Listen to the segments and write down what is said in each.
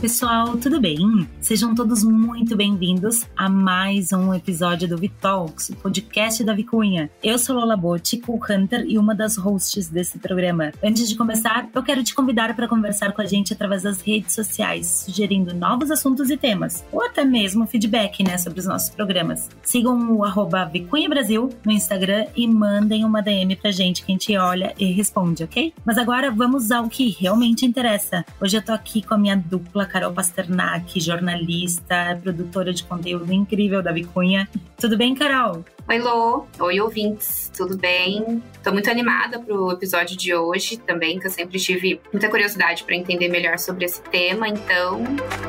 pessoal, tudo bem? Sejam todos muito bem-vindos a mais um episódio do Vitalks, o podcast da Vicunha. Eu sou Lola Botti, co-hunter e uma das hosts desse programa. Antes de começar, eu quero te convidar para conversar com a gente através das redes sociais, sugerindo novos assuntos e temas, ou até mesmo feedback né, sobre os nossos programas. Sigam o arroba Vicunha Brasil no Instagram e mandem uma DM pra gente que a gente olha e responde, ok? Mas agora vamos ao que realmente interessa. Hoje eu tô aqui com a minha dupla Carol Pasternak, jornalista, produtora de conteúdo incrível da Vicunha. Tudo bem, Carol? Oi, Lô. Oi, ouvintes. Tudo bem? Tô muito animada pro episódio de hoje também, que eu sempre tive muita curiosidade para entender melhor sobre esse tema, então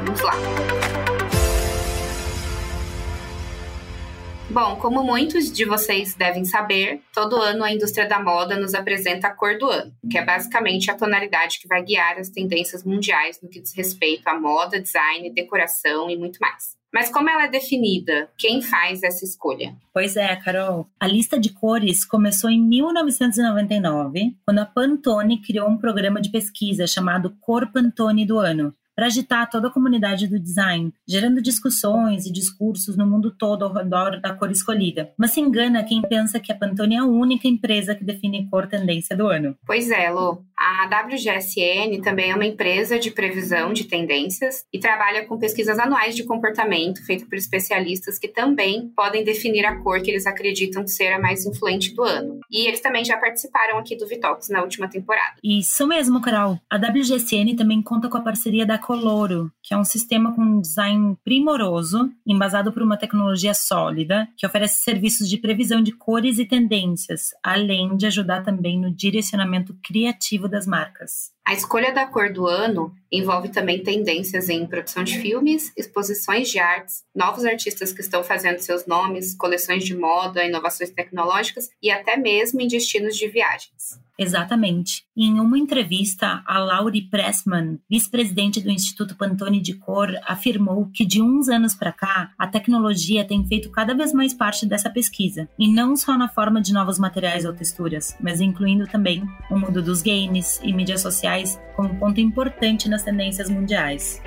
vamos lá. Bom, como muitos de vocês devem saber, todo ano a indústria da moda nos apresenta a cor do ano, que é basicamente a tonalidade que vai guiar as tendências mundiais no que diz respeito à moda, design, decoração e muito mais. Mas como ela é definida? Quem faz essa escolha? Pois é, Carol. A lista de cores começou em 1999, quando a Pantone criou um programa de pesquisa chamado Cor Pantone do Ano, para agitar toda a comunidade do design, gerando discussões e discursos no mundo todo ao redor da cor escolhida. Mas se engana quem pensa que a Pantone é a única empresa que define cor tendência do ano. Pois é, Lu. A WGSN também é uma empresa de previsão de tendências e trabalha com pesquisas anuais de comportamento feitas por especialistas que também podem definir a cor que eles acreditam ser a mais influente do ano. E eles também já participaram aqui do Vitox na última temporada. Isso mesmo, Carol. A WGSN também conta com a parceria da Coloro, que é um sistema com um design primoroso, embasado por uma tecnologia sólida, que oferece serviços de previsão de cores e tendências, além de ajudar também no direcionamento criativo das marcas. A escolha da cor do ano envolve também tendências em produção de filmes, exposições de artes, novos artistas que estão fazendo seus nomes, coleções de moda, inovações tecnológicas e até mesmo em destinos de viagens. Exatamente. Em uma entrevista, a Laurie Pressman, vice-presidente do Instituto Pantone de Cor, afirmou que de uns anos para cá, a tecnologia tem feito cada vez mais parte dessa pesquisa, e não só na forma de novos materiais ou texturas, mas incluindo também o mundo dos games e mídias sociais como ponto importante nas tendências mundiais.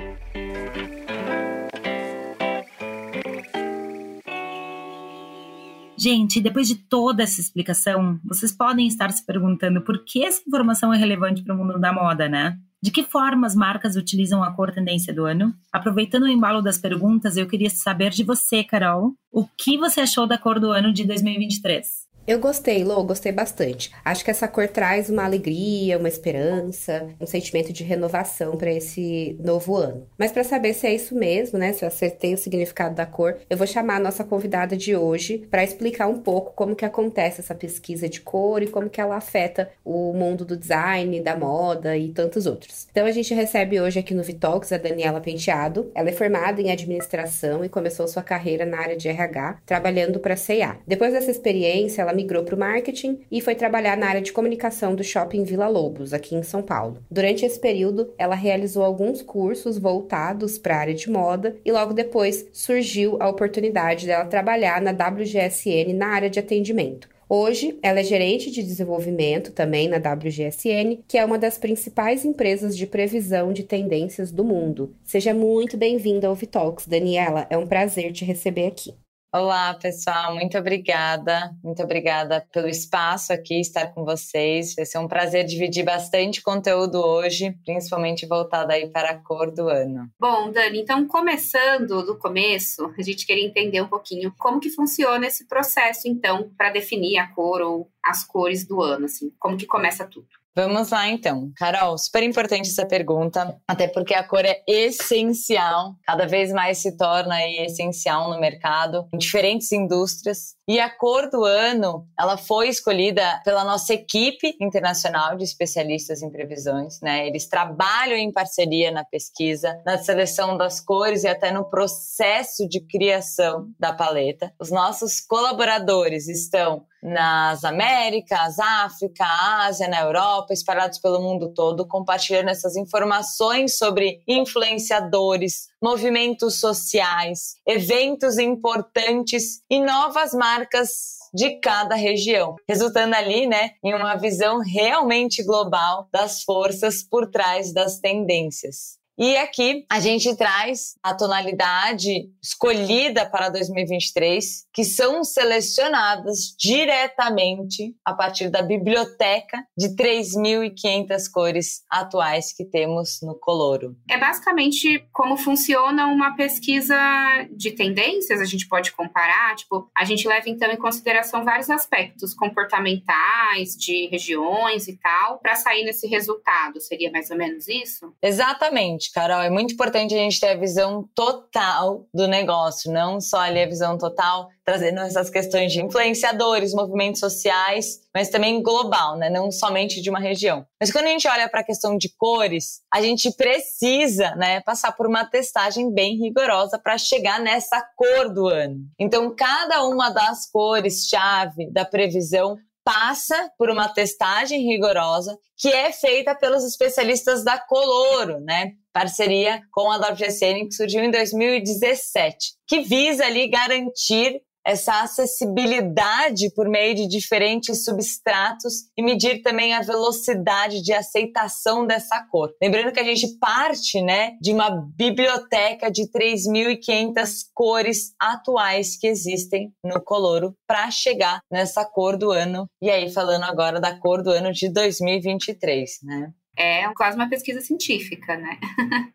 Gente, depois de toda essa explicação, vocês podem estar se perguntando por que essa informação é relevante para o mundo da moda, né? De que forma as marcas utilizam a cor tendência do ano? Aproveitando o embalo das perguntas, eu queria saber de você, Carol, o que você achou da cor do ano de 2023? Eu gostei, Lô, gostei bastante. Acho que essa cor traz uma alegria, uma esperança, um sentimento de renovação para esse novo ano. Mas para saber se é isso mesmo, né, se eu acertei o significado da cor, eu vou chamar a nossa convidada de hoje para explicar um pouco como que acontece essa pesquisa de cor e como que ela afeta o mundo do design, da moda e tantos outros. Então a gente recebe hoje aqui no Vitalks a Daniela Penteado. Ela é formada em administração e começou sua carreira na área de RH, trabalhando para a C&A. Depois dessa experiência, ela ela migrou para o marketing e foi trabalhar na área de comunicação do shopping Vila Lobos, aqui em São Paulo. Durante esse período, ela realizou alguns cursos voltados para a área de moda e logo depois surgiu a oportunidade dela trabalhar na WGSN na área de atendimento. Hoje, ela é gerente de desenvolvimento também na WGSN, que é uma das principais empresas de previsão de tendências do mundo. Seja muito bem-vinda ao Vitalks, Daniela. É um prazer te receber aqui. Olá, pessoal, muito obrigada. Muito obrigada pelo espaço aqui, estar com vocês. Vai ser um prazer dividir bastante conteúdo hoje, principalmente voltado aí para a cor do ano. Bom, Dani, então começando do começo, a gente queria entender um pouquinho como que funciona esse processo, então, para definir a cor ou as cores do ano, assim, como que começa tudo. Vamos lá então. Carol, super importante essa pergunta, até porque a cor é essencial, cada vez mais se torna essencial no mercado, em diferentes indústrias. E a cor do ano, ela foi escolhida pela nossa equipe internacional de especialistas em previsões, né? Eles trabalham em parceria na pesquisa, na seleção das cores e até no processo de criação da paleta. Os nossos colaboradores estão nas Américas, África, Ásia, na Europa, espalhados pelo mundo todo, compartilhando essas informações sobre influenciadores, movimentos sociais, eventos importantes e novas marcas de cada região, resultando ali, né, em uma visão realmente global das forças por trás das tendências. E aqui a gente traz a tonalidade escolhida para 2023, que são selecionadas diretamente a partir da biblioteca de 3.500 cores atuais que temos no Coloro. É basicamente como funciona uma pesquisa de tendências, a gente pode comparar, tipo, a gente leva então em consideração vários aspectos comportamentais, de regiões e tal, para sair nesse resultado. Seria mais ou menos isso? Exatamente, Carol. É muito importante a gente ter a visão total do negócio, não só ali a visão total, trazendo essas questões de influenciadores, movimentos sociais, mas também global, né? Não somente de uma região. Mas quando a gente olha para a questão de cores, a gente precisa, né, passar por uma testagem bem rigorosa para chegar nessa cor do ano. Então, cada uma das cores chave da previsão passa por uma testagem rigorosa que é feita pelos especialistas da Coloro, né? Parceria com a WGSN que surgiu em 2017, que visa ali garantir essa acessibilidade por meio de diferentes substratos e medir também a velocidade de aceitação dessa cor. Lembrando que a gente parte, né, de uma biblioteca de 3.500 cores atuais que existem no Coloro para chegar nessa cor do ano. E aí falando agora da cor do ano de 2023, né? É quase uma pesquisa científica, né?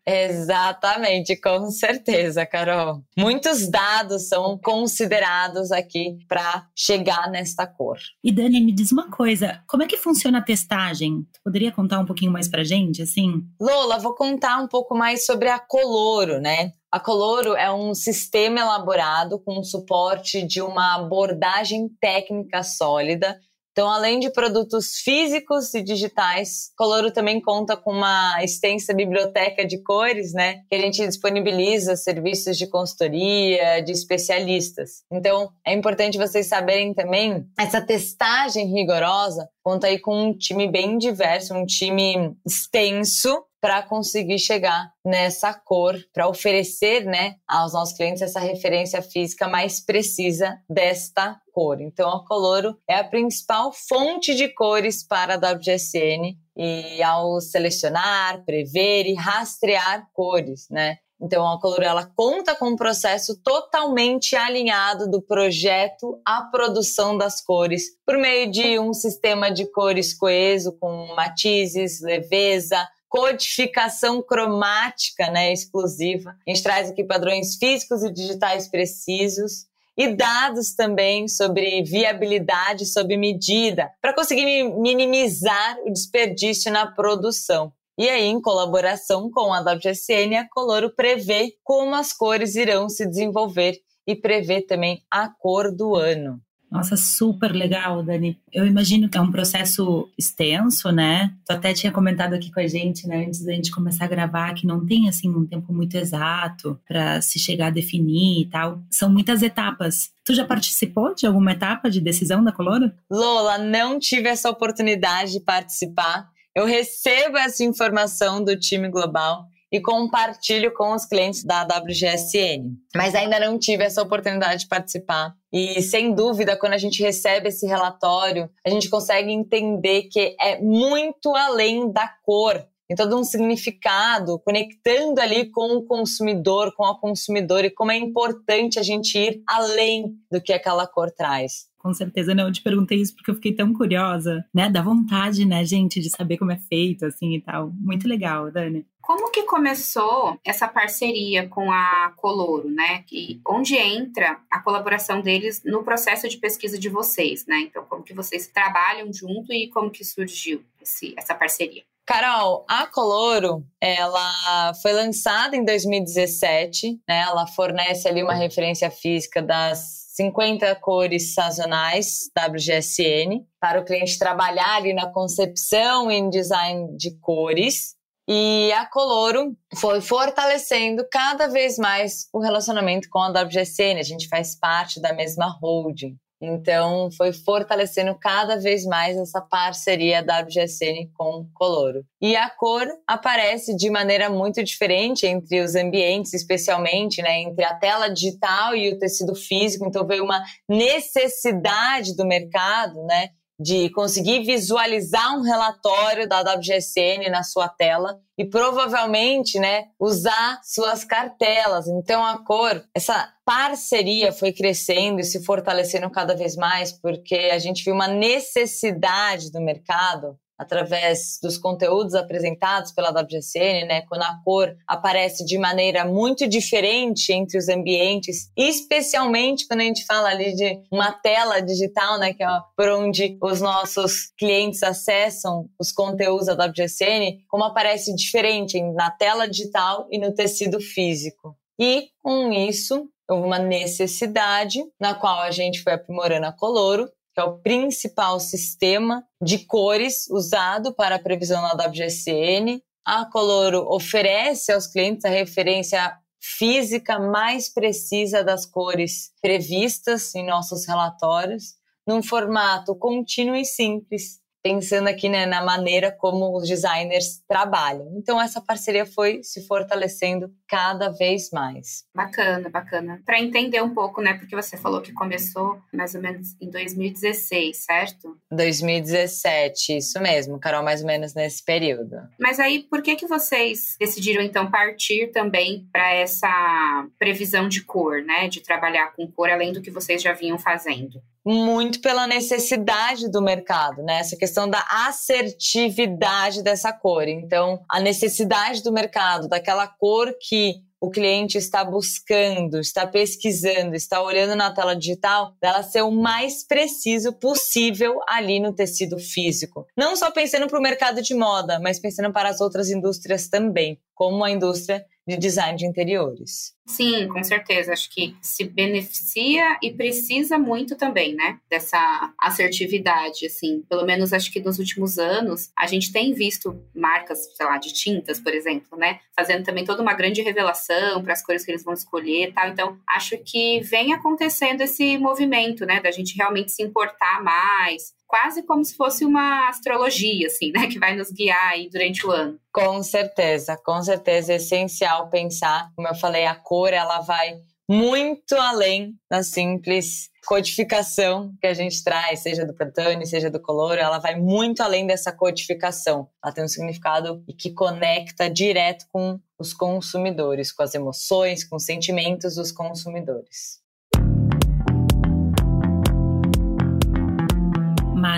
Exatamente, com certeza, Carol. Muitos dados são considerados aqui para chegar nesta cor. E Dani, me diz uma coisa, como é que funciona a testagem? Tu poderia contar um pouquinho mais pra gente, assim? Lola, vou contar um pouco mais sobre a Coloro, né? A Coloro é um sistema elaborado com o suporte de uma abordagem técnica sólida então, além de produtos físicos e digitais, Coloro também conta com uma extensa biblioteca de cores, né? Que a gente disponibiliza serviços de consultoria, de especialistas. Então, é importante vocês saberem também essa testagem rigorosa conta aí com um time bem diverso, um time extenso para conseguir chegar nessa cor, para oferecer né, aos nossos clientes essa referência física mais precisa desta cor. Então, a Coloro é a principal fonte de cores para a WGSN e ao selecionar, prever e rastrear cores, né? Então, a Coloro ela conta com um processo totalmente alinhado do projeto à produção das cores, por meio de um sistema de cores coeso com matizes, leveza, codificação cromática né, exclusiva. A gente traz aqui padrões físicos e digitais precisos e dados também sobre viabilidade sob medida, para conseguir minimizar o desperdício na produção. E aí, em colaboração com a WGSN, a Coloro prevê como as cores irão se desenvolver e prevê também a cor do ano. Nossa, super legal, Dani. Eu imagino que é um processo extenso, né? Tu até tinha comentado aqui com a gente, né, antes da gente começar a gravar, que não tem assim um tempo muito exato para se chegar a definir e tal. São muitas etapas. Tu já participou de alguma etapa de decisão da Coloro? Lola, não tive essa oportunidade de participar. Eu recebo essa informação do time global e compartilho com os clientes da WGSN. Mas ainda não tive essa oportunidade de participar. E sem dúvida, quando a gente recebe esse relatório, a gente consegue entender que é muito além da cor. Tem todo um significado, conectando ali com o consumidor, com a consumidora, e como é importante a gente ir além do que aquela cor traz com certeza. Não, eu te perguntei isso porque eu fiquei tão curiosa, né? Dá vontade, né, gente, de saber como é feito, assim e tal. Muito legal, Dani. Como que começou essa parceria com a Coloro, né? E onde entra a colaboração deles no processo de pesquisa de vocês, né? Então, como que vocês trabalham junto e como que surgiu esse, essa parceria? Carol, a Coloro, ela foi lançada em 2017, né? Ela fornece ali uma referência física das 50 cores sazonais WGSN para o cliente trabalhar ali na concepção e design de cores. E a Coloro foi fortalecendo cada vez mais o relacionamento com a WGSN. A gente faz parte da mesma holding. Então, foi fortalecendo cada vez mais essa parceria da WGSN com Coloro. E a cor aparece de maneira muito diferente entre os ambientes, especialmente né, entre a tela digital e o tecido físico. Então, veio uma necessidade do mercado né, de conseguir visualizar um relatório da WGSN na sua tela e provavelmente, né, usar suas cartelas. Então a cor, essa parceria foi crescendo e se fortalecendo cada vez mais porque a gente viu uma necessidade do mercado através dos conteúdos apresentados pela WGCN, né, quando a cor aparece de maneira muito diferente entre os ambientes, especialmente quando a gente fala ali de uma tela digital, né, que é por onde os nossos clientes acessam os conteúdos da WGCN, como aparece diferente na tela digital e no tecido físico. E com isso, houve uma necessidade na qual a gente foi aprimorando a Coloro que é o principal sistema de cores usado para a previsão na WGCN. A Coloro oferece aos clientes a referência física mais precisa das cores previstas em nossos relatórios, num formato contínuo e simples, pensando aqui né, na maneira como os designers trabalham. Então essa parceria foi se fortalecendo cada vez mais. Bacana, bacana. Para entender um pouco, né, porque você falou que começou mais ou menos em 2016, certo? 2017, isso mesmo, Carol, mais ou menos nesse período. Mas aí, por que que vocês decidiram então partir também para essa previsão de cor, né, de trabalhar com cor além do que vocês já vinham fazendo? Muito pela necessidade do mercado, né? Essa questão da assertividade dessa cor. Então, a necessidade do mercado, daquela cor que o cliente está buscando, está pesquisando, está olhando na tela digital, dela ser o mais preciso possível ali no tecido físico. Não só pensando para o mercado de moda, mas pensando para as outras indústrias também, como a indústria de design de interiores. Sim, com certeza. Acho que se beneficia e precisa muito também, né? Dessa assertividade, assim. Pelo menos acho que nos últimos anos a gente tem visto marcas, sei lá, de tintas, por exemplo, né? Fazendo também toda uma grande revelação para as cores que eles vão escolher, tal. Então acho que vem acontecendo esse movimento, né? Da gente realmente se importar mais, quase como se fosse uma astrologia, assim, né? Que vai nos guiar aí durante o ano. Com certeza, com certeza é essencial pensar, como eu falei, a cor ela vai muito além da simples codificação que a gente traz, seja do Pantone, seja do Color, ela vai muito além dessa codificação. Ela tem um significado que conecta direto com os consumidores, com as emoções, com os sentimentos dos consumidores.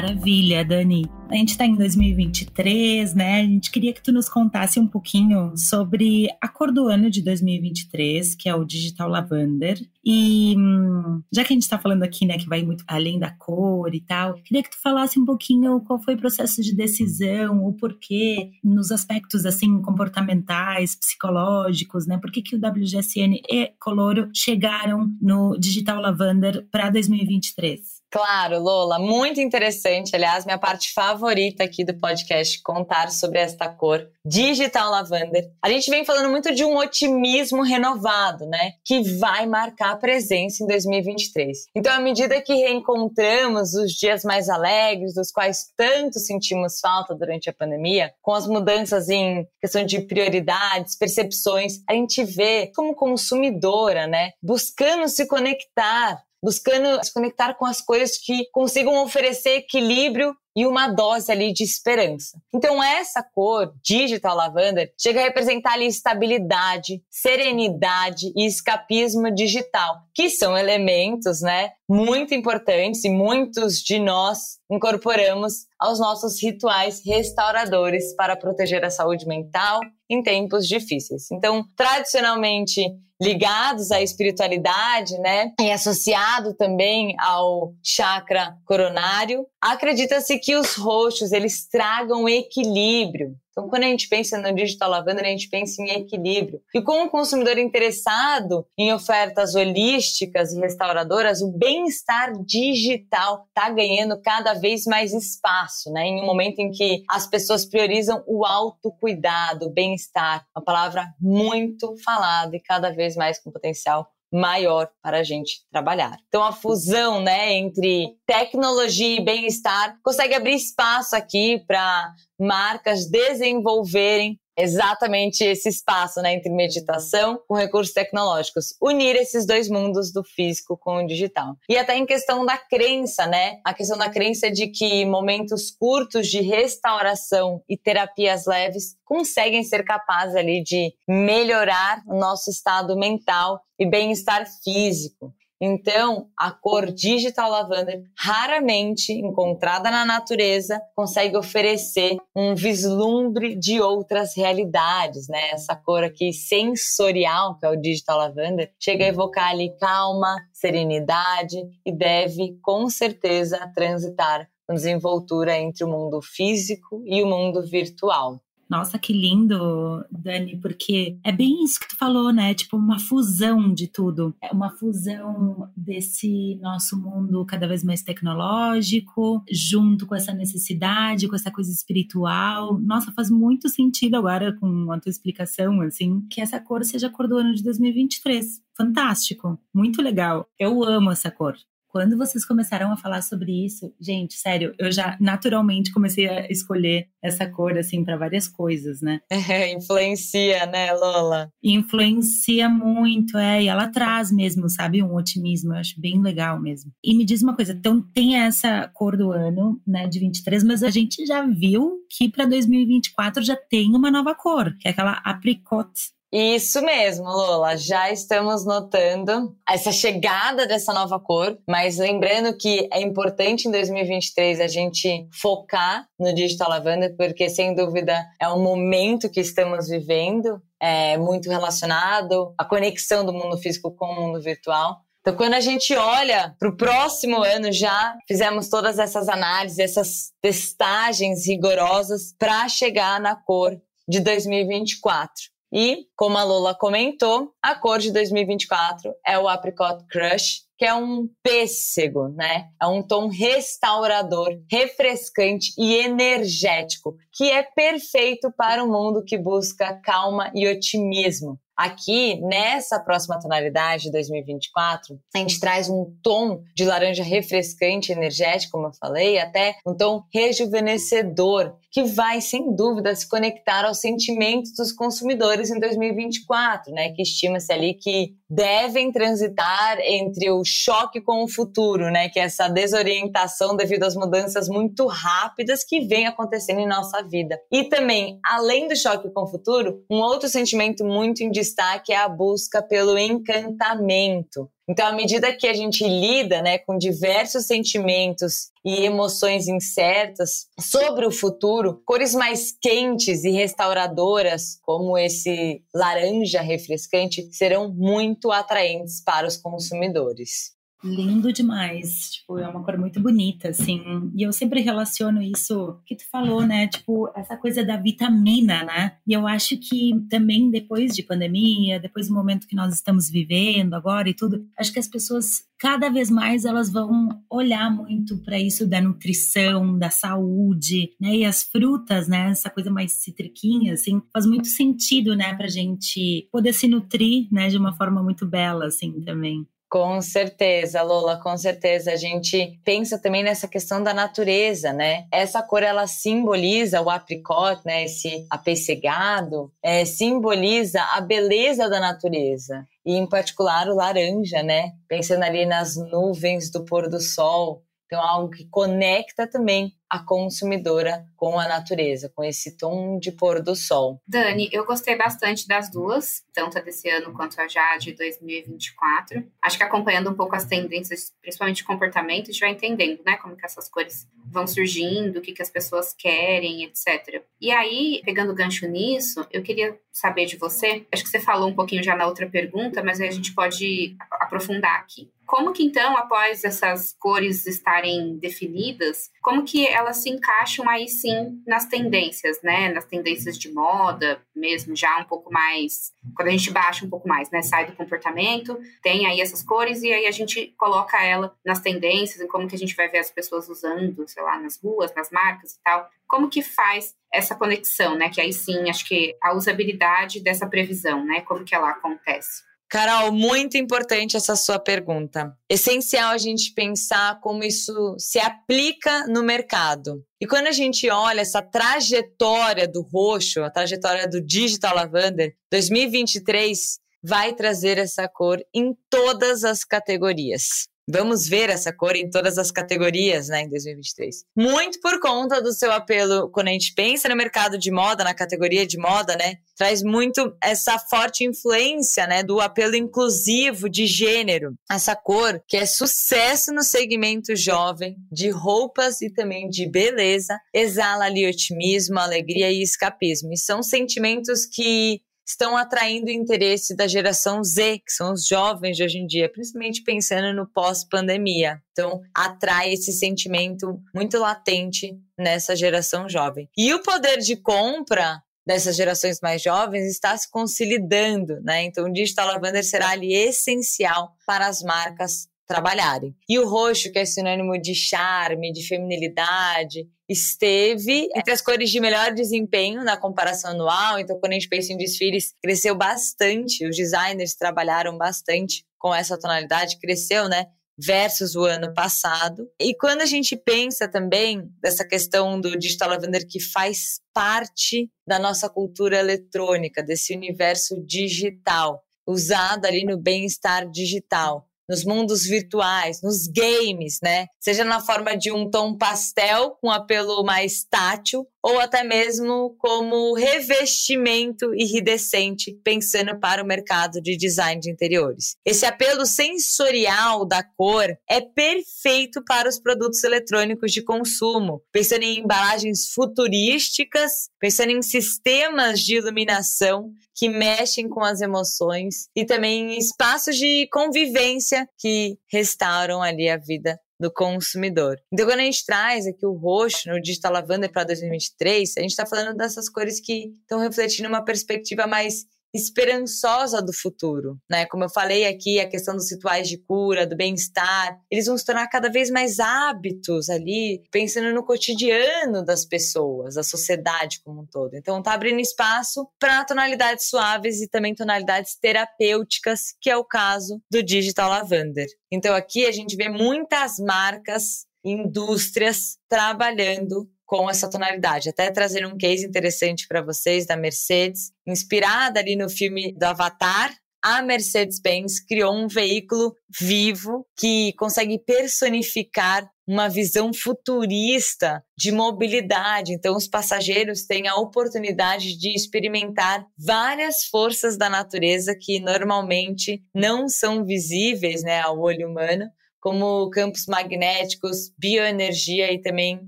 Maravilha, Dani. A gente está em 2023, né? A gente queria que tu nos contasse um pouquinho sobre a cor do ano de 2023, que é o Digital Lavender. E hum, já que a gente está falando aqui, né, que vai muito além da cor e tal, queria que tu falasse um pouquinho qual foi o processo de decisão, o porquê, nos aspectos assim comportamentais, psicológicos, né? Por que, que o WGSN e Coloro chegaram no Digital Lavender para 2023? Claro, Lola, muito interessante. Aliás, minha parte favorita aqui do podcast contar sobre esta cor digital lavender. A gente vem falando muito de um otimismo renovado, né, que vai marcar a presença em 2023. Então, à medida que reencontramos os dias mais alegres, dos quais tanto sentimos falta durante a pandemia, com as mudanças em questão de prioridades, percepções, a gente vê como consumidora, né, buscando se conectar buscando se conectar com as coisas que consigam oferecer equilíbrio e uma dose ali de esperança. Então essa cor digital lavanda chega a representar ali estabilidade, serenidade e escapismo digital, que são elementos, né, muito importantes e muitos de nós incorporamos aos nossos rituais restauradores para proteger a saúde mental em tempos difíceis. Então, tradicionalmente ligados à espiritualidade, né? E associado também ao chakra coronário. Acredita-se que os roxos eles tragam equilíbrio então, quando a gente pensa no digital lavanda, a gente pensa em equilíbrio. E como consumidor interessado em ofertas holísticas e restauradoras, o bem-estar digital está ganhando cada vez mais espaço, né? Em um momento em que as pessoas priorizam o autocuidado, o bem-estar, uma palavra muito falada e cada vez mais com potencial maior para a gente trabalhar. Então a fusão, né, entre tecnologia e bem-estar consegue abrir espaço aqui para marcas desenvolverem exatamente esse espaço né, entre meditação com recursos tecnológicos, unir esses dois mundos do físico com o digital. E até em questão da crença, né? A questão da crença de que momentos curtos de restauração e terapias leves conseguem ser capazes ali de melhorar o nosso estado mental e bem-estar físico. Então, a cor digital lavanda, raramente encontrada na natureza, consegue oferecer um vislumbre de outras realidades, né? Essa cor aqui sensorial, que é o digital lavanda, chega a evocar ali calma, serenidade e deve, com certeza, transitar com desenvoltura entre o mundo físico e o mundo virtual. Nossa, que lindo, Dani, porque é bem isso que tu falou, né? Tipo, uma fusão de tudo. É uma fusão desse nosso mundo cada vez mais tecnológico, junto com essa necessidade, com essa coisa espiritual. Nossa, faz muito sentido agora com a tua explicação, assim, que essa cor seja a cor do ano de 2023. Fantástico, muito legal. Eu amo essa cor. Quando vocês começaram a falar sobre isso, gente, sério, eu já naturalmente comecei a escolher essa cor assim para várias coisas, né? É, influencia, né, Lola? Influencia muito, é, e ela traz mesmo, sabe, um otimismo, eu acho bem legal mesmo. E me diz uma coisa, então tem essa cor do ano, né, de 23, mas a gente já viu que para 2024 já tem uma nova cor, que é aquela apricot isso mesmo, Lola. Já estamos notando essa chegada dessa nova cor, mas lembrando que é importante em 2023 a gente focar no digital lavanda, porque sem dúvida é um momento que estamos vivendo, é muito relacionado à conexão do mundo físico com o mundo virtual. Então, quando a gente olha para o próximo ano, já fizemos todas essas análises, essas testagens rigorosas para chegar na cor de 2024. E, como a Lola comentou, a cor de 2024 é o Apricot Crush, que é um pêssego, né? É um tom restaurador, refrescante e energético, que é perfeito para um mundo que busca calma e otimismo. Aqui, nessa próxima tonalidade, 2024, a gente traz um tom de laranja refrescante, energético, como eu falei, até um tom rejuvenescedor, que vai, sem dúvida, se conectar aos sentimentos dos consumidores em 2024, né? Que estima-se ali que devem transitar entre o choque com o futuro, né? Que é essa desorientação devido às mudanças muito rápidas que vem acontecendo em nossa vida. E também, além do choque com o futuro, um outro sentimento muito em destaque é a busca pelo encantamento. Então, à medida que a gente lida né, com diversos sentimentos e emoções incertas sobre o futuro, cores mais quentes e restauradoras, como esse laranja refrescante, serão muito atraentes para os consumidores. Lindo demais, tipo, é uma cor muito bonita, assim. E eu sempre relaciono isso que tu falou, né? Tipo, essa coisa da vitamina, né? E eu acho que também depois de pandemia, depois do momento que nós estamos vivendo agora e tudo, acho que as pessoas cada vez mais elas vão olhar muito para isso da nutrição, da saúde, né? E as frutas, né? Essa coisa mais citriquinha, assim, faz muito sentido, né? Pra gente poder se nutrir, né? De uma forma muito bela, assim, também. Com certeza, Lola, com certeza. A gente pensa também nessa questão da natureza, né? Essa cor ela simboliza o apricot, né? Esse apessegado, é, simboliza a beleza da natureza e, em particular, o laranja, né? Pensando ali nas nuvens do pôr do sol. Então, algo que conecta também a consumidora com a natureza, com esse tom de pôr do sol. Dani, eu gostei bastante das duas, tanto a desse ano quanto a já de 2024. Acho que acompanhando um pouco as tendências, principalmente de comportamento, a gente vai entendendo, né, como que essas cores vão surgindo, o que, que as pessoas querem, etc. E aí, pegando gancho nisso, eu queria saber de você, acho que você falou um pouquinho já na outra pergunta, mas aí a gente pode aprofundar aqui. Como que então, após essas cores estarem definidas, como que elas se encaixam aí sim nas tendências, né? Nas tendências de moda, mesmo já um pouco mais. Quando a gente baixa um pouco mais, né? Sai do comportamento, tem aí essas cores e aí a gente coloca ela nas tendências, em como que a gente vai ver as pessoas usando, sei lá, nas ruas, nas marcas e tal. Como que faz essa conexão, né? Que aí sim, acho que a usabilidade dessa previsão, né? Como que ela acontece? Carol, muito importante essa sua pergunta. Essencial a gente pensar como isso se aplica no mercado. E quando a gente olha essa trajetória do roxo, a trajetória do Digital Lavender, 2023 vai trazer essa cor em todas as categorias. Vamos ver essa cor em todas as categorias, né, em 2023. Muito por conta do seu apelo, quando a gente pensa no mercado de moda, na categoria de moda, né, traz muito essa forte influência, né, do apelo inclusivo de gênero. Essa cor que é sucesso no segmento jovem, de roupas e também de beleza, exala ali otimismo, alegria e escapismo. E são sentimentos que estão atraindo o interesse da geração Z, que são os jovens de hoje em dia, principalmente pensando no pós-pandemia. Então, atrai esse sentimento muito latente nessa geração jovem. E o poder de compra dessas gerações mais jovens está se consolidando, né? Então, o Digital Lavender será ali essencial para as marcas trabalharem. E o roxo, que é sinônimo de charme, de feminilidade, esteve entre as cores de melhor desempenho na comparação anual. Então, quando a gente pensa em desfiles, cresceu bastante. Os designers trabalharam bastante com essa tonalidade, cresceu, né? versus o ano passado. E quando a gente pensa também dessa questão do digital lavender que faz parte da nossa cultura eletrônica, desse universo digital, usado ali no bem-estar digital nos mundos virtuais, nos games, né? Seja na forma de um tom pastel com apelo mais tátil ou até mesmo como revestimento iridescente, pensando para o mercado de design de interiores. Esse apelo sensorial da cor é perfeito para os produtos eletrônicos de consumo, pensando em embalagens futurísticas, pensando em sistemas de iluminação que mexem com as emoções e também em espaços de convivência que restauram ali a vida do consumidor. Então, quando a gente traz aqui o roxo no Digital Lavender para 2023, a gente está falando dessas cores que estão refletindo uma perspectiva mais esperançosa do futuro, né? Como eu falei aqui, a questão dos rituais de cura, do bem-estar, eles vão se tornar cada vez mais hábitos ali, pensando no cotidiano das pessoas, da sociedade como um todo. Então tá abrindo espaço para tonalidades suaves e também tonalidades terapêuticas, que é o caso do Digital Lavender. Então aqui a gente vê muitas marcas, indústrias trabalhando com essa tonalidade. Até trazer um case interessante para vocês da Mercedes, inspirada ali no filme do Avatar. A Mercedes-Benz criou um veículo vivo que consegue personificar uma visão futurista de mobilidade. Então, os passageiros têm a oportunidade de experimentar várias forças da natureza que normalmente não são visíveis né, ao olho humano, como campos magnéticos, bioenergia e também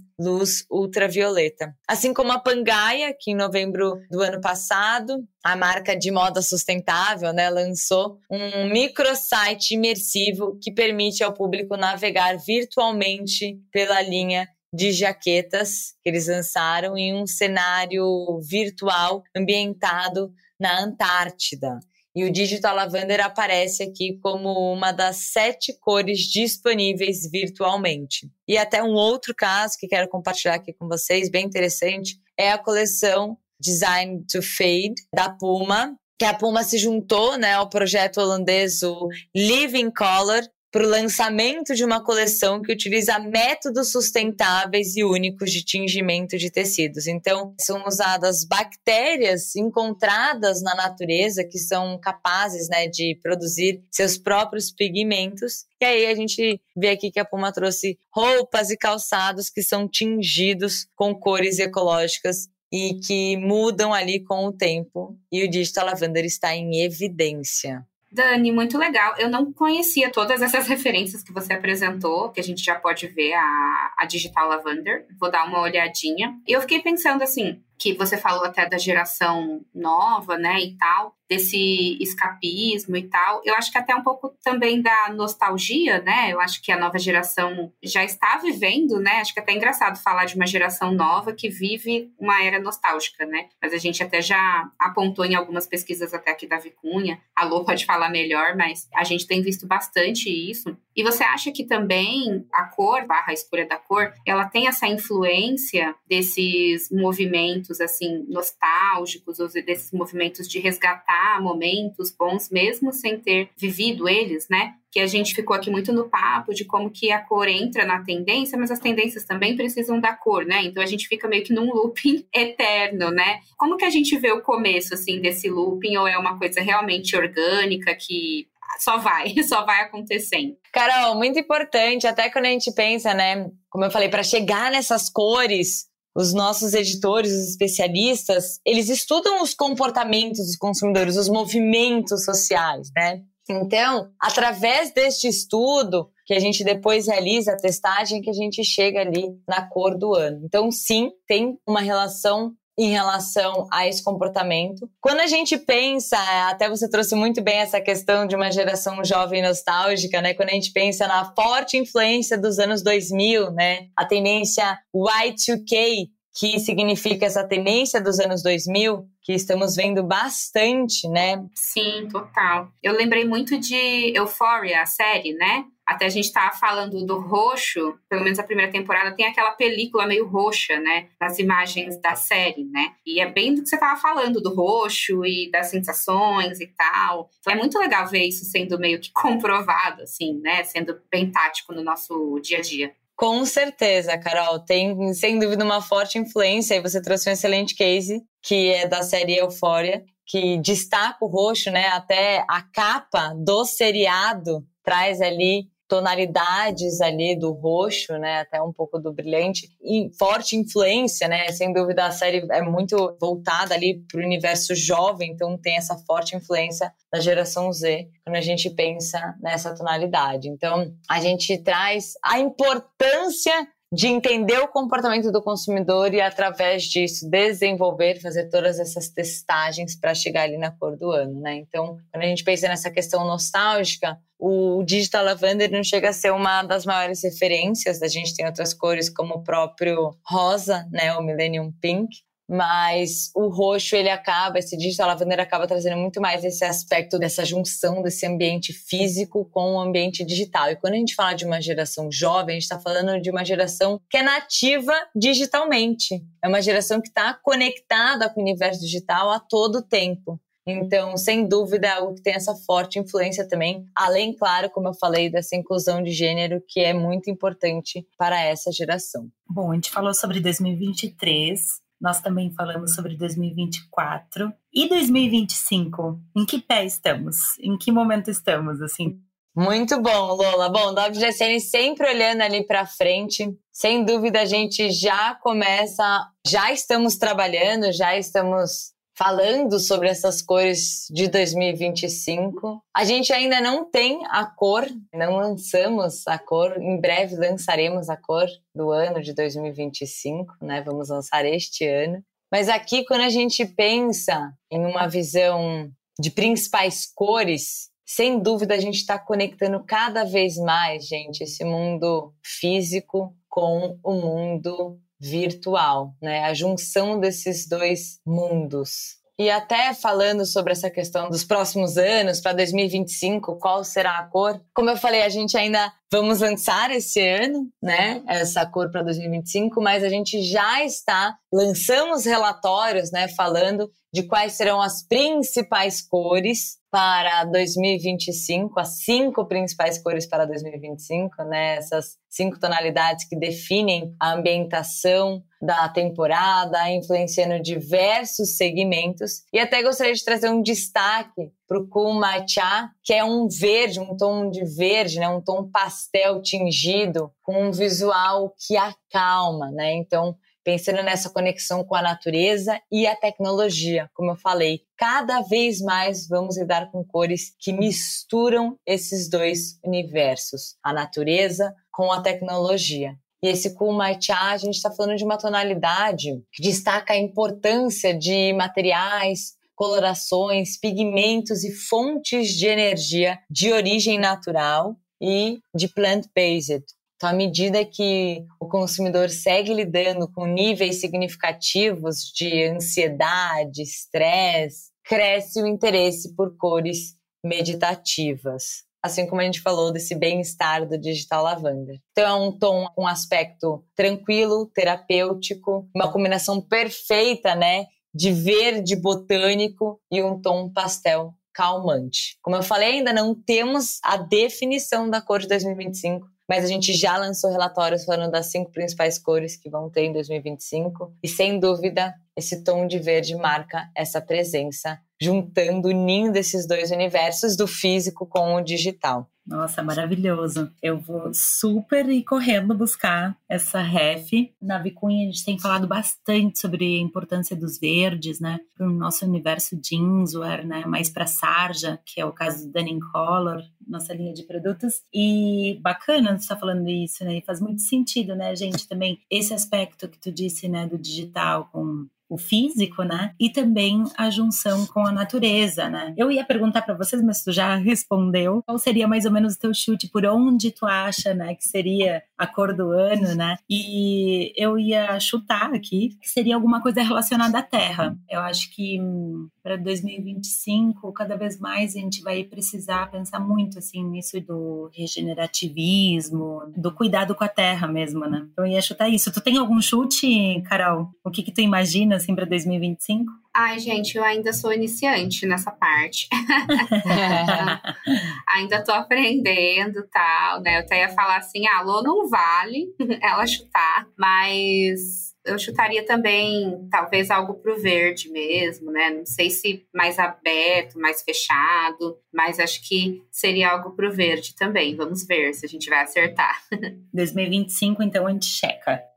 luz ultravioleta. Assim como a Pangaia, que em novembro do ano passado, a marca de moda sustentável, né, lançou um microsite imersivo que permite ao público navegar virtualmente pela linha de jaquetas que eles lançaram em um cenário virtual ambientado na Antártida. E o Digital Lavender aparece aqui como uma das sete cores disponíveis virtualmente. E até um outro caso que quero compartilhar aqui com vocês, bem interessante, é a coleção Design to Fade da Puma, que a Puma se juntou né, ao projeto holandês o Living Color, para o lançamento de uma coleção que utiliza métodos sustentáveis e únicos de tingimento de tecidos. Então, são usadas bactérias encontradas na natureza que são capazes né, de produzir seus próprios pigmentos. E aí a gente vê aqui que a Puma trouxe roupas e calçados que são tingidos com cores ecológicas e que mudam ali com o tempo. E o Digital Lavender está em evidência. Dani, muito legal. Eu não conhecia todas essas referências que você apresentou, que a gente já pode ver a, a Digital Lavender. Vou dar uma olhadinha. Eu fiquei pensando assim, que você falou até da geração nova, né, e tal, desse escapismo e tal. Eu acho que até um pouco também da nostalgia, né? Eu acho que a nova geração já está vivendo, né? Acho que é até é engraçado falar de uma geração nova que vive uma era nostálgica, né? Mas a gente até já apontou em algumas pesquisas até aqui da Vicunha. A Lô pode falar melhor, mas a gente tem visto bastante isso E você acha que também a cor, barra a escolha da cor, ela tem essa influência desses movimentos assim nostálgicos, ou desses movimentos de resgatar momentos bons, mesmo sem ter vivido eles, né? que a gente ficou aqui muito no papo de como que a cor entra na tendência, mas as tendências também precisam da cor, né? Então a gente fica meio que num looping eterno, né? Como que a gente vê o começo assim desse looping ou é uma coisa realmente orgânica que só vai, só vai acontecendo. Carol, muito importante, até quando a gente pensa, né? Como eu falei, para chegar nessas cores, os nossos editores, os especialistas, eles estudam os comportamentos dos consumidores, os movimentos sociais, né? Então, através deste estudo, que a gente depois realiza a testagem, que a gente chega ali na cor do ano. Então, sim, tem uma relação em relação a esse comportamento. Quando a gente pensa, até você trouxe muito bem essa questão de uma geração jovem nostálgica, né? Quando a gente pensa na forte influência dos anos 2000, né? A tendência Y2K, que significa essa tendência dos anos 2000, que estamos vendo bastante, né? Sim, total. Eu lembrei muito de Euphoria, a série, né? Até a gente estava falando do roxo, pelo menos a primeira temporada tem aquela película meio roxa, né? Nas imagens da série, né? E é bem do que você estava falando, do roxo e das sensações e tal. Então é muito legal ver isso sendo meio que comprovado, assim, né? Sendo bem tático no nosso dia a dia. Com certeza, Carol. Tem, sem dúvida, uma forte influência. E você trouxe um excelente case, que é da série Euphoria, que destaca o roxo, né? Até a capa do seriado traz ali tonalidades ali do roxo, né, até um pouco do brilhante, e forte influência, né, sem dúvida a série é muito voltada ali para o universo jovem, então tem essa forte influência da geração Z quando a gente pensa nessa tonalidade. Então a gente traz a importância de entender o comportamento do consumidor e, através disso, desenvolver, fazer todas essas testagens para chegar ali na cor do ano, né? Então, quando a gente pensa nessa questão nostálgica, o Digital Lavender não chega a ser uma das maiores referências. A gente tem outras cores como o próprio rosa, né, o Millennium Pink, mas o roxo ele acaba, esse digital lavender acaba trazendo muito mais esse aspecto dessa junção desse ambiente físico com o ambiente digital. E quando a gente fala de uma geração jovem, a gente está falando de uma geração que é nativa digitalmente. É uma geração que está conectada com o universo digital a todo tempo. Então, sem dúvida, é algo que tem essa forte influência também, além, claro, como eu falei, dessa inclusão de gênero que é muito importante para essa geração. Bom, a gente falou sobre 2023, nós também falamos sobre 2024 e 2025. Em que pé estamos? Em que momento estamos, assim? Muito bom, Lola. Bom, da WGSN sempre olhando ali para frente. Sem dúvida, a gente já começa, já estamos trabalhando, já estamos falando sobre essas cores de 2025. A gente ainda não tem a cor, não lançamos a cor, em breve lançaremos a cor do ano de 2025, né? Vamos lançar este ano. Mas aqui, quando a gente pensa em uma visão de principais cores, sem dúvida a gente está conectando cada vez mais, gente, esse mundo físico com o mundo virtual, né? A junção desses dois mundos. E até falando sobre essa questão dos próximos anos, para 2025, qual será a cor? Como eu falei, a gente ainda vamos lançar esse ano, né, essa cor para 2025, mas a gente já está lançamos relatórios, né, falando de quais serão as principais cores para 2025, as cinco principais cores para 2025, né? Essas cinco tonalidades que definem a ambientação da temporada, influenciando diversos segmentos. E até gostaria de trazer um destaque para o Matcha, que é um verde, um tom de verde, né? Um tom pastel tingido com um visual que acalma, né? Então pensando nessa conexão com a natureza e a tecnologia. Como eu falei, cada vez mais vamos lidar com cores que misturam esses dois universos, a natureza com a tecnologia. E esse Cha, a gente está falando de uma tonalidade que destaca a importância de materiais, colorações, pigmentos e fontes de energia de origem natural e de plant-based, então, à medida que o consumidor segue lidando com níveis significativos de ansiedade, estresse, cresce o interesse por cores meditativas. assim como a gente falou desse bem-estar do digital lavanda. Então é um tom com um aspecto tranquilo, terapêutico, uma combinação perfeita, né, de verde botânico e um tom pastel calmante. Como eu falei, ainda não temos a definição da cor de 2025, mas a gente já lançou relatórios falando das cinco principais cores que vão ter em 2025 e sem dúvida esse tom de verde marca essa presença, juntando, unindo esses dois universos do físico com o digital. Nossa, maravilhoso. Eu vou super ir correndo buscar essa ref. Na Vicunha a gente tem falado bastante sobre a importância dos verdes, né? Para o nosso universo jeanswear, né? Mais para sarja, que é o caso do Denim Color, nossa linha de produtos. E bacana você estar tá falando isso, né? E faz muito sentido, né, gente? Também esse aspecto que tu disse, né, do digital com o físico, né? E também a junção com a natureza, né? Eu ia perguntar para vocês, mas tu já respondeu. Qual seria mais ou menos o teu chute por onde tu acha, né, que seria a cor do ano, né? E eu ia chutar aqui que seria alguma coisa relacionada à terra. Eu acho que hum, para 2025, cada vez mais a gente vai precisar pensar muito assim nisso do regenerativismo, do cuidado com a terra mesmo, né? Então eu ia chutar isso. Tu tem algum chute, Carol? O que que tu imagina assim para 2025? Ai, gente, eu ainda sou iniciante nessa parte. ainda tô aprendendo tal, né? Eu até ia falar assim, ah, Lô não vale ela chutar, mas eu chutaria também talvez algo pro verde mesmo, né? Não sei se mais aberto, mais fechado, mas acho que seria algo pro verde também. Vamos ver se a gente vai acertar. 2025, então a gente checa.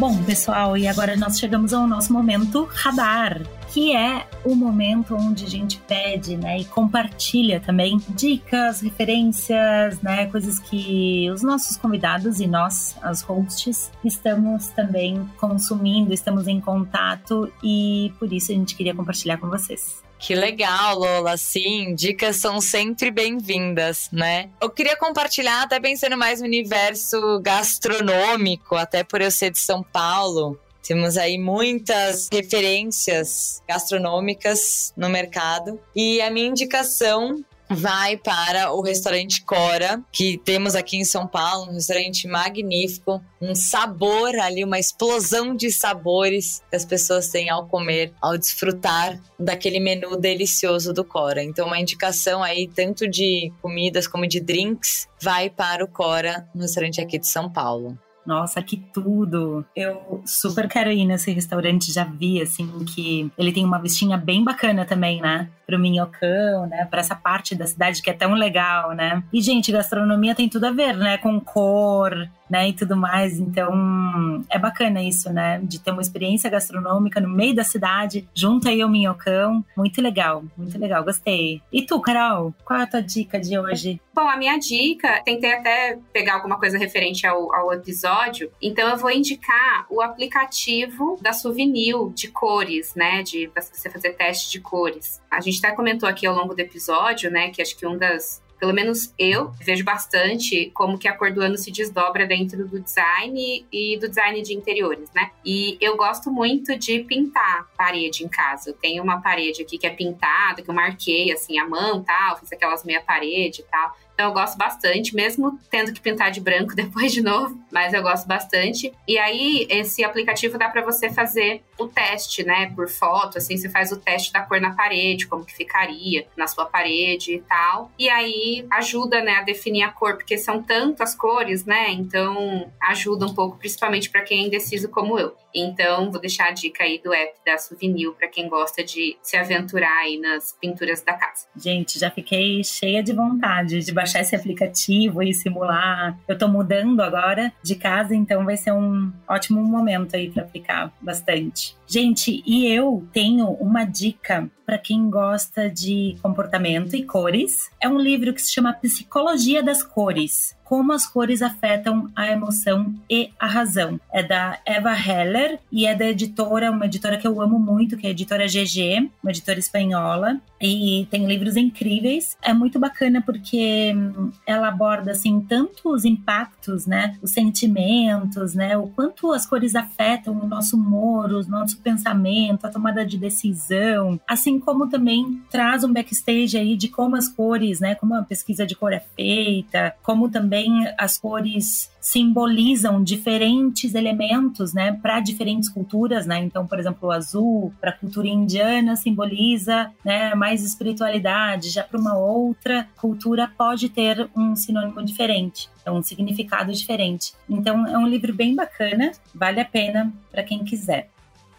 Bom, pessoal, e agora nós chegamos ao nosso momento radar, que é o momento onde a gente pede, né, e compartilha também dicas, referências, né, coisas que os nossos convidados e nós, as hosts, estamos também consumindo, estamos em contato e por isso a gente queria compartilhar com vocês. Que legal, Lola. Sim, dicas são sempre bem-vindas, né? Eu queria compartilhar, até pensando mais no universo gastronômico, até por eu ser de São Paulo. Temos aí muitas referências gastronômicas no mercado. E a minha indicação vai para o restaurante Cora, que temos aqui em São Paulo, um restaurante magnífico, um sabor ali, uma explosão de sabores que as pessoas têm ao comer, ao desfrutar daquele menu delicioso do Cora. Então, uma indicação aí, tanto de comidas como de drinks, vai para o Cora, no restaurante aqui de São Paulo. Nossa, que tudo! Eu super quero ir nesse restaurante, já vi, assim, que ele tem uma vestinha bem bacana também, né? Pro minhocão, né? Pra essa parte da cidade que é tão legal, né? E, gente, gastronomia tem tudo a ver, né? Com cor, né, e tudo mais. Então, é bacana isso, né, de ter uma experiência gastronômica no meio da cidade, junto aí ao Minhocão. Muito legal, muito legal, gostei. E tu, Carol, qual é a tua dica de hoje? Bom, a minha dica, tentei até pegar alguma coisa referente ao, ao episódio, então eu vou indicar o aplicativo da Souvenir de cores, né, de você fazer teste de cores. A gente até comentou aqui ao longo do episódio, né, que acho que um das pelo menos eu vejo bastante como que a cor do ano se desdobra dentro do design e do design de interiores, né? E eu gosto muito de pintar parede em casa. Eu tenho uma parede aqui que é pintada, que eu marquei assim a mão, tal, fiz aquelas meia parede e tal. Então eu gosto bastante, mesmo tendo que pintar de branco depois de novo, mas eu gosto bastante. E aí esse aplicativo dá para você fazer o teste, né, por foto, assim, você faz o teste da cor na parede, como que ficaria na sua parede e tal. E aí ajuda, né, a definir a cor, porque são tantas cores, né? Então ajuda um pouco, principalmente para quem é indeciso como eu. Então, vou deixar a dica aí do app da Souvenir para quem gosta de se aventurar aí nas pinturas da casa. Gente, já fiquei cheia de vontade de baixar esse aplicativo e simular. Eu tô mudando agora de casa, então vai ser um ótimo momento aí para aplicar bastante. much. Gente, e eu tenho uma dica para quem gosta de comportamento e cores. É um livro que se chama Psicologia das Cores como as cores afetam a emoção e a razão. É da Eva Heller e é da editora, uma editora que eu amo muito, que é a editora GG, uma editora espanhola, e tem livros incríveis. É muito bacana porque hum, ela aborda assim tanto os impactos, né, os sentimentos, né, o quanto as cores afetam o nosso humor, o nosso pensamento, a tomada de decisão, assim como também traz um backstage aí de como as cores, né, como a pesquisa de cor é feita, como também as cores simbolizam diferentes elementos, né, para diferentes culturas, né? Então, por exemplo, o azul para a cultura indiana simboliza, né, mais espiritualidade, já para uma outra cultura pode ter um sinônimo diferente, é um significado diferente. Então, é um livro bem bacana, vale a pena para quem quiser.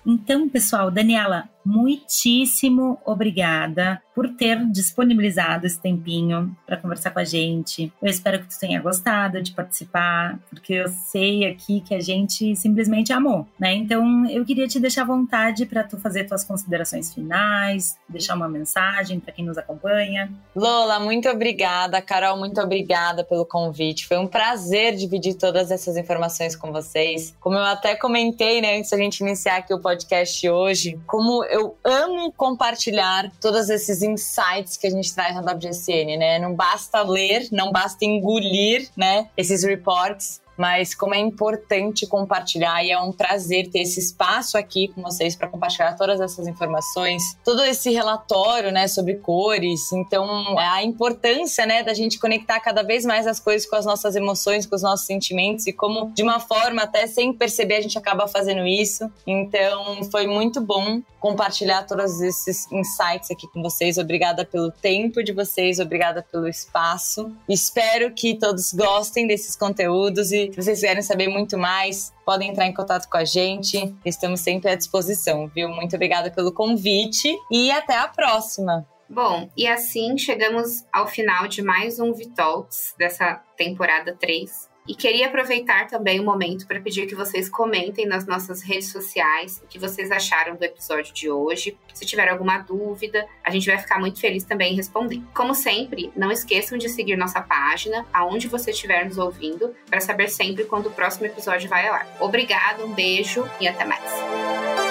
Então, pessoal, Daniela, muitíssimo obrigada por ter disponibilizado esse tempinho para conversar com a gente. Eu espero que tu tenha gostado de participar, porque eu sei aqui que a gente simplesmente amou, né? Então, eu queria te deixar à vontade para tu fazer tuas considerações finais, deixar uma mensagem para quem nos acompanha. Lola, muito obrigada. Carol, muito obrigada pelo convite. Foi um prazer dividir todas essas informações com vocês. Como eu até comentei, né, antes da gente iniciar aqui o podcast hoje, como eu amo compartilhar todos esses insights que a gente traz na WGCN, né? Não basta ler, não basta engolir, né, esses reports, mas como é importante compartilhar e é um prazer ter esse espaço aqui com vocês para compartilhar todas essas informações, todo esse relatório, né, sobre cores. Então, é a importância, né, da gente conectar cada vez mais as coisas com as nossas emoções, com os nossos sentimentos e como de uma forma até sem perceber a gente acaba fazendo isso. Então, foi muito bom compartilhar todos esses insights aqui com vocês. Obrigada pelo tempo de vocês, obrigada pelo espaço. Espero que todos gostem desses conteúdos e se vocês quiserem saber muito mais, podem entrar em contato com a gente. Estamos sempre à disposição, viu? Muito obrigada pelo convite e até a próxima. Bom, e assim chegamos ao final de mais um Vitalks dessa temporada 3. E queria aproveitar também o momento para pedir que vocês comentem nas nossas redes sociais o que vocês acharam do episódio de hoje. Se tiver alguma dúvida, a gente vai ficar muito feliz também em responder. Como sempre, não esqueçam de seguir nossa página, aonde você estiver nos ouvindo, para saber sempre quando o próximo episódio vai ao ar. Obrigado, um beijo e até mais.